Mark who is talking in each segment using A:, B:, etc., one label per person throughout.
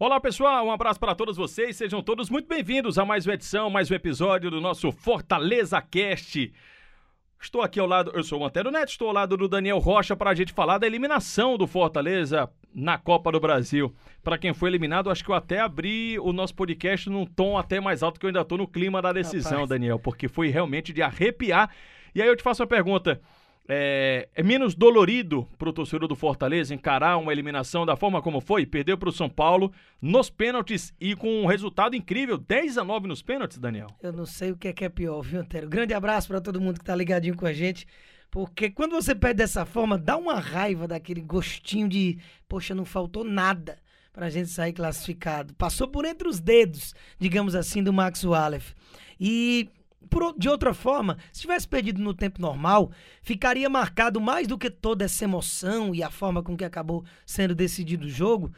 A: Olá pessoal, um abraço para todos vocês, sejam todos muito bem-vindos a mais uma edição, mais um episódio do nosso Fortaleza Cast. Estou aqui ao lado, eu sou o Antero Neto, estou ao lado do Daniel Rocha para a gente falar da eliminação do Fortaleza na Copa do Brasil. Para quem foi eliminado, acho que eu até abri o nosso podcast num tom até mais alto, que eu ainda estou no clima da decisão, Rapaz. Daniel, porque foi realmente de arrepiar. E aí eu te faço uma pergunta. É, é, menos dolorido para o torcedor do Fortaleza encarar uma eliminação da forma como foi? Perdeu para o São Paulo nos pênaltis e com um resultado incrível, 10 a 9 nos pênaltis, Daniel.
B: Eu não sei o que é, que é pior, viu, Antero? Grande abraço para todo mundo que está ligadinho com a gente. Porque quando você perde dessa forma, dá uma raiva daquele gostinho de, poxa, não faltou nada para a gente sair classificado. Passou por entre os dedos, digamos assim, do Max Wallace. E por, de outra forma, se tivesse perdido no tempo normal, ficaria marcado mais do que toda essa emoção e a forma com que acabou sendo decidido o jogo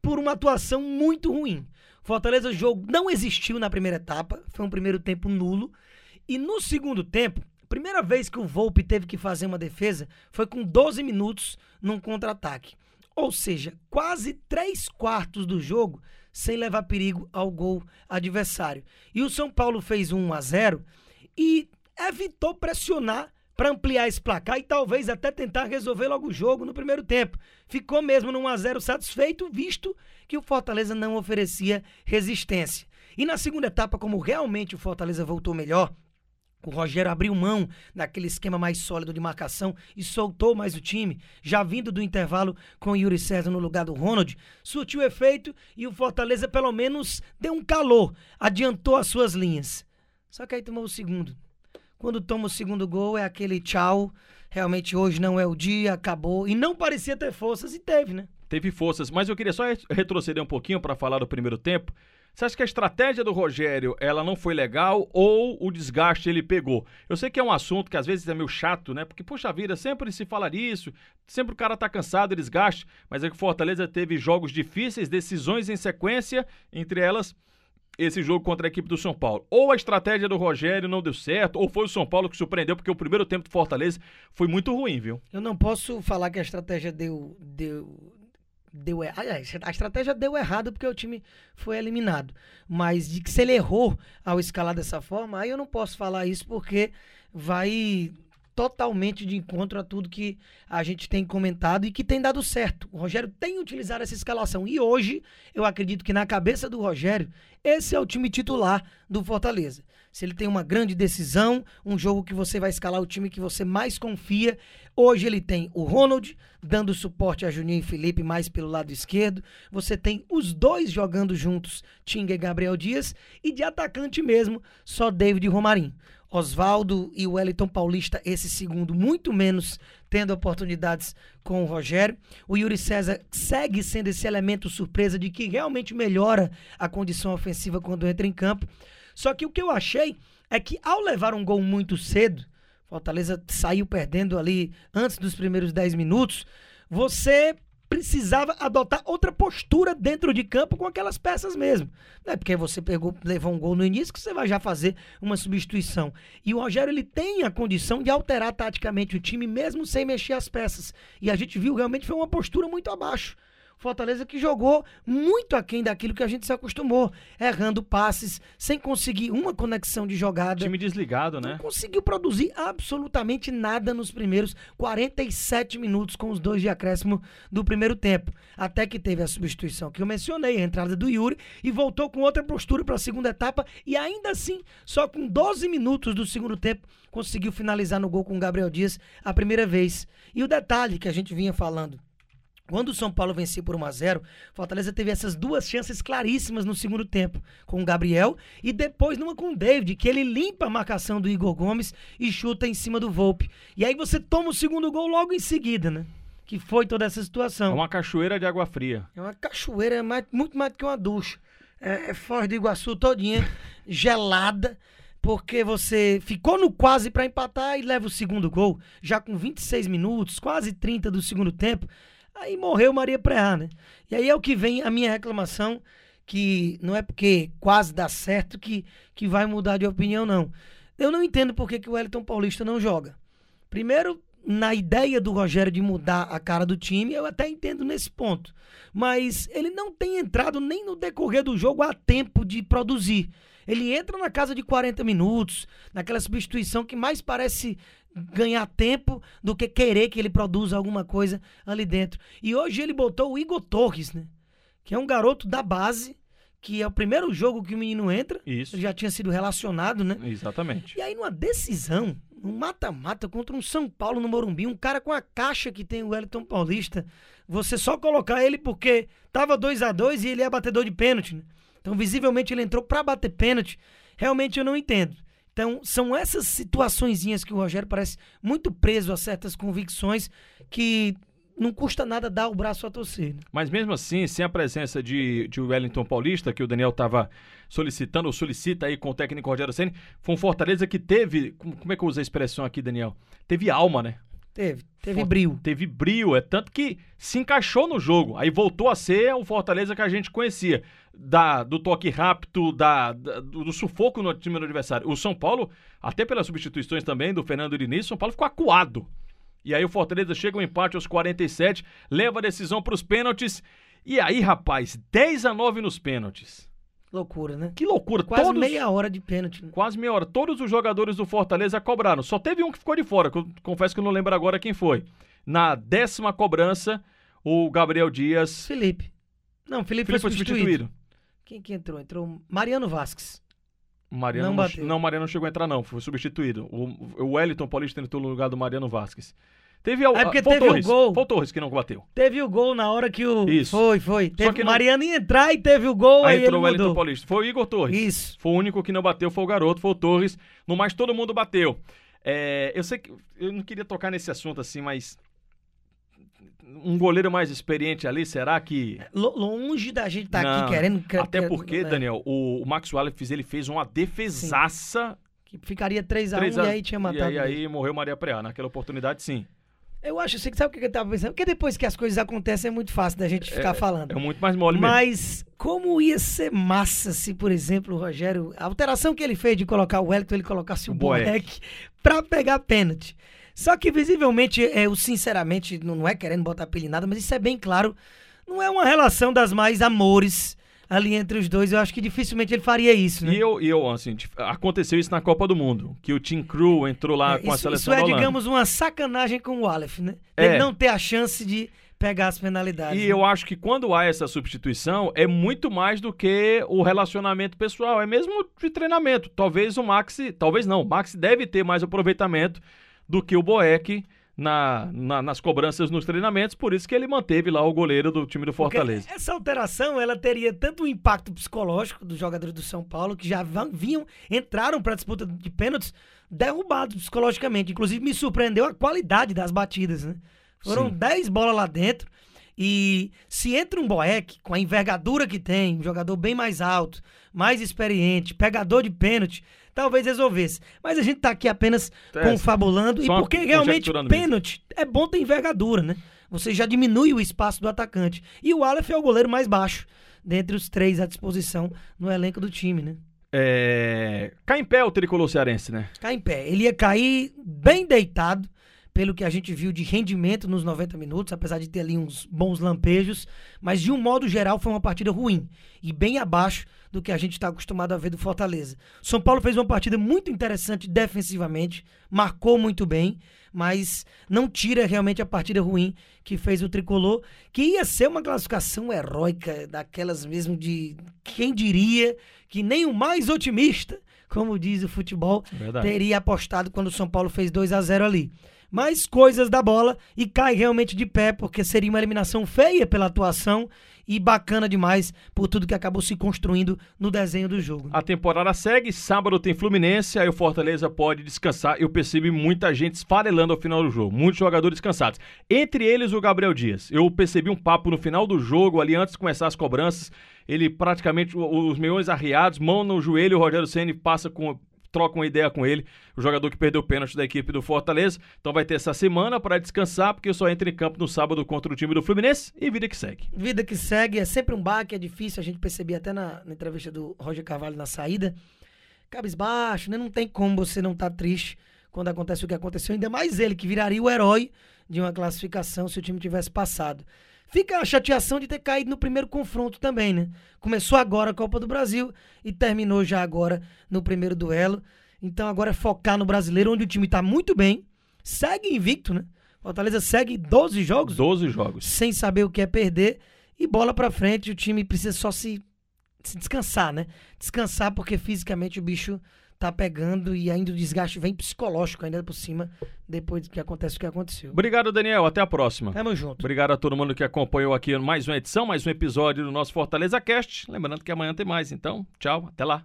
B: por uma atuação muito ruim. Fortaleza jogo não existiu na primeira etapa, foi um primeiro tempo nulo. E no segundo tempo, primeira vez que o Volpe teve que fazer uma defesa foi com 12 minutos num contra-ataque. Ou seja, quase 3 quartos do jogo sem levar perigo ao gol adversário. E o São Paulo fez 1 a 0 e evitou pressionar para ampliar esse placar e talvez até tentar resolver logo o jogo no primeiro tempo. Ficou mesmo no 1 a 0 satisfeito, visto que o Fortaleza não oferecia resistência. E na segunda etapa, como realmente o Fortaleza voltou melhor, o Rogério abriu mão daquele esquema mais sólido de marcação e soltou mais o time, já vindo do intervalo com o Yuri César no lugar do Ronald, surtiu efeito e o Fortaleza pelo menos deu um calor, adiantou as suas linhas. Só que aí tomou o segundo. Quando toma o segundo gol é aquele tchau, realmente hoje não é o dia, acabou. E não parecia ter forças e teve, né?
A: Teve forças, mas eu queria só retroceder um pouquinho para falar do primeiro tempo. Você acha que a estratégia do Rogério ela não foi legal ou o desgaste ele pegou? Eu sei que é um assunto que às vezes é meio chato, né? Porque, poxa vida, sempre se fala disso, sempre o cara tá cansado, desgaste, mas é que o Fortaleza teve jogos difíceis, decisões em sequência, entre elas esse jogo contra a equipe do São Paulo. Ou a estratégia do Rogério não deu certo, ou foi o São Paulo que surpreendeu, porque o primeiro tempo do Fortaleza foi muito ruim, viu?
B: Eu não posso falar que a estratégia deu, deu, deu errado. A estratégia deu errado porque o time foi eliminado. Mas de que se ele errou ao escalar dessa forma, aí eu não posso falar isso porque vai totalmente de encontro a tudo que a gente tem comentado e que tem dado certo. O Rogério tem utilizado essa escalação e hoje eu acredito que na cabeça do Rogério esse é o time titular do Fortaleza. Se ele tem uma grande decisão, um jogo que você vai escalar o time que você mais confia, hoje ele tem o Ronald dando suporte a Juninho e Felipe mais pelo lado esquerdo. Você tem os dois jogando juntos, Tinga e Gabriel Dias, e de atacante mesmo, só David e Romarinho. Oswaldo e Wellington Paulista, esse segundo, muito menos tendo oportunidades com o Rogério. O Yuri César segue sendo esse elemento surpresa de que realmente melhora a condição ofensiva quando entra em campo. Só que o que eu achei é que ao levar um gol muito cedo, Fortaleza saiu perdendo ali antes dos primeiros 10 minutos, você precisava adotar outra postura dentro de campo com aquelas peças mesmo. Não é porque você pegou, levou um gol no início que você vai já fazer uma substituição. E o Rogério ele tem a condição de alterar taticamente o time mesmo sem mexer as peças. E a gente viu realmente foi uma postura muito abaixo. Fortaleza que jogou muito aquém daquilo que a gente se acostumou, errando passes, sem conseguir uma conexão de jogada.
A: Time desligado, né?
B: Não conseguiu produzir absolutamente nada nos primeiros 47 minutos com os dois de acréscimo do primeiro tempo. Até que teve a substituição que eu mencionei, a entrada do Yuri, e voltou com outra postura para a segunda etapa, e ainda assim, só com 12 minutos do segundo tempo, conseguiu finalizar no gol com o Gabriel Dias a primeira vez. E o detalhe que a gente vinha falando quando o São Paulo venceu por 1 a 0 Fortaleza teve essas duas chances claríssimas no segundo tempo, com o Gabriel e depois numa com o David, que ele limpa a marcação do Igor Gomes e chuta em cima do Volpe. E aí você toma o segundo gol logo em seguida, né? Que foi toda essa situação. É
A: uma cachoeira de água fria.
B: É uma cachoeira, é mais, muito mais do que uma ducha. É, é Foz do Iguaçu todinha, gelada porque você ficou no quase para empatar e leva o segundo gol, já com 26 minutos, quase 30 do segundo tempo. Aí morreu Maria Preá, né? E aí é o que vem a minha reclamação, que não é porque quase dá certo que, que vai mudar de opinião, não. Eu não entendo por que, que o Wellington Paulista não joga. Primeiro, na ideia do Rogério de mudar a cara do time, eu até entendo nesse ponto. Mas ele não tem entrado nem no decorrer do jogo a tempo de produzir. Ele entra na casa de 40 minutos, naquela substituição que mais parece ganhar tempo do que querer que ele produza alguma coisa ali dentro. E hoje ele botou o Igor Torres, né? Que é um garoto da base, que é o primeiro jogo que o menino entra.
A: Isso.
B: Ele já tinha sido relacionado, né?
A: Exatamente.
B: E aí, numa decisão, um mata-mata contra um São Paulo no Morumbi, um cara com a caixa que tem o Wellington Paulista, você só colocar ele porque tava 2 a 2 e ele é batedor de pênalti, né? Então, visivelmente, ele entrou para bater pênalti. Realmente eu não entendo. Então, são essas situaçõezinhas que o Rogério parece muito preso a certas convicções que não custa nada dar o braço a torcer. Né?
A: Mas mesmo assim, sem a presença de, de Wellington Paulista, que o Daniel estava solicitando, ou solicita aí com o técnico Rogério Senna, foi um Fortaleza que teve, como é que eu uso a expressão aqui, Daniel? Teve alma, né?
B: Teve, teve brilho.
A: Teve brilho, é tanto que se encaixou no jogo. Aí voltou a ser o Fortaleza que a gente conhecia. Da, do toque rápido, da, da do, do, sufoco no time do adversário. O São Paulo, até pelas substituições também do Fernando Diniz, o São Paulo ficou acuado. E aí o Fortaleza chega um empate aos 47, leva a decisão para os pênaltis. E aí, rapaz, 10 a 9 nos pênaltis.
B: Loucura, né?
A: Que loucura.
B: Quase Todos, meia hora de pênalti.
A: Quase meia hora. Todos os jogadores do Fortaleza cobraram. Só teve um que ficou de fora, que eu confesso que eu não lembro agora quem foi. Na décima cobrança, o Gabriel Dias.
B: Felipe. Não, Felipe, Felipe foi, substituído. substituído. Quem que entrou? Entrou Mariano Vasques.
A: Mariano não, não, não, Mariano não chegou a entrar, não. Foi substituído. O, o Wellington Paulista entrou no lugar do Mariano Vasques. Teve
B: é porque foi teve Torres, o gol.
A: O Torres que não bateu.
B: Teve o gol na hora que o. Isso. Foi, foi. Teve Só que Mariano não... ia entrar e teve o gol. Aí, aí entrou o Wellington
A: Paulista. Foi o Igor Torres.
B: Isso.
A: Foi o único que não bateu, foi o garoto, foi o Torres. No mais, todo mundo bateu. É, eu sei que. Eu não queria tocar nesse assunto assim, mas. Um goleiro mais experiente ali, será que.
B: Longe da gente estar tá aqui querendo.
A: Até porque, né? Daniel, o, o Max Wallace ele fez uma defesaça. Sim.
B: Que ficaria 3x1 e aí tinha matado.
A: E aí, aí morreu Maria Preá. Naquela oportunidade, sim.
B: Eu acho, você sabe o que eu tava pensando? Porque depois que as coisas acontecem é muito fácil da gente ficar
A: é,
B: falando.
A: É muito mais mole
B: Mas mesmo. como ia ser massa se, por exemplo, o Rogério, a alteração que ele fez de colocar o Wellington, ele colocasse o, o Boeck pra pegar pênalti. Só que visivelmente, eu sinceramente, não é querendo botar pilha em nada, mas isso é bem claro, não é uma relação das mais amores ali entre os dois, eu acho que dificilmente ele faria isso, né?
A: E eu, e eu assim, aconteceu isso na Copa do Mundo, que o Tim Crew entrou lá é, com
B: isso,
A: a seleção
B: Isso é, digamos, uma sacanagem com o Aleph, né? Ele é. não ter a chance de pegar as penalidades.
A: E
B: né?
A: eu acho que quando há essa substituição, é muito mais do que o relacionamento pessoal, é mesmo de treinamento. Talvez o Maxi, talvez não, o Maxi deve ter mais aproveitamento do que o Boeck na, na, nas cobranças nos treinamentos, por isso que ele manteve lá o goleiro do time do Fortaleza.
B: Porque essa alteração ela teria tanto um impacto psicológico dos jogadores do São Paulo, que já vinham, entraram para a disputa de pênaltis derrubados psicologicamente. Inclusive me surpreendeu a qualidade das batidas, né? Foram 10 bolas lá dentro. E se entra um Boeck com a envergadura que tem, um jogador bem mais alto, mais experiente, pegador de pênalti, talvez resolvesse. Mas a gente tá aqui apenas é, confabulando e porque realmente pênalti mesmo. é bom ter envergadura, né? Você já diminui o espaço do atacante. E o Aleph é o goleiro mais baixo dentre os três à disposição no elenco do time, né?
A: É... Cai em pé o tricolor cearense, né?
B: Cai em pé. Ele ia cair bem deitado, pelo que a gente viu de rendimento nos 90 minutos, apesar de ter ali uns bons lampejos, mas de um modo geral foi uma partida ruim e bem abaixo do que a gente está acostumado a ver do Fortaleza. São Paulo fez uma partida muito interessante defensivamente, marcou muito bem, mas não tira realmente a partida ruim que fez o tricolor, que ia ser uma classificação heróica, daquelas mesmo de quem diria que nem o mais otimista, como diz o futebol, Verdade. teria apostado quando o São Paulo fez 2 a 0 ali mais coisas da bola e cai realmente de pé, porque seria uma eliminação feia pela atuação e bacana demais por tudo que acabou se construindo no desenho do jogo.
A: A temporada segue, sábado tem Fluminense, aí o Fortaleza pode descansar. Eu percebi muita gente esfarelando ao final do jogo, muitos jogadores cansados. Entre eles o Gabriel Dias. Eu percebi um papo no final do jogo, ali antes de começar as cobranças, ele praticamente os meiões arriados, mão no joelho, o Rogério Ceni passa com troca uma ideia com ele, o jogador que perdeu o pênalti da equipe do Fortaleza. Então vai ter essa semana para descansar, porque só entra em campo no sábado contra o time do Fluminense e vida que segue.
B: Vida que segue, é sempre um baque, é difícil, a gente percebia até na, na entrevista do Roger Carvalho na saída. Cabisbaixo, né? Não tem como você não estar tá triste quando acontece o que aconteceu, ainda mais ele, que viraria o herói de uma classificação se o time tivesse passado. Fica a chateação de ter caído no primeiro confronto também, né? Começou agora a Copa do Brasil e terminou já agora no primeiro duelo. Então agora é focar no brasileiro, onde o time tá muito bem, segue invicto, né? Fortaleza segue 12 jogos.
A: 12 jogos.
B: Sem saber o que é perder. E bola pra frente, o time precisa só se, se descansar, né? Descansar porque fisicamente o bicho tá pegando e ainda o desgaste vem psicológico ainda por cima depois que acontece o que aconteceu.
A: Obrigado, Daniel. Até a próxima.
B: Tamo junto.
A: Obrigado a todo mundo que acompanhou aqui mais uma edição, mais um episódio do nosso Fortaleza Cast. Lembrando que amanhã tem mais, então, tchau, até lá.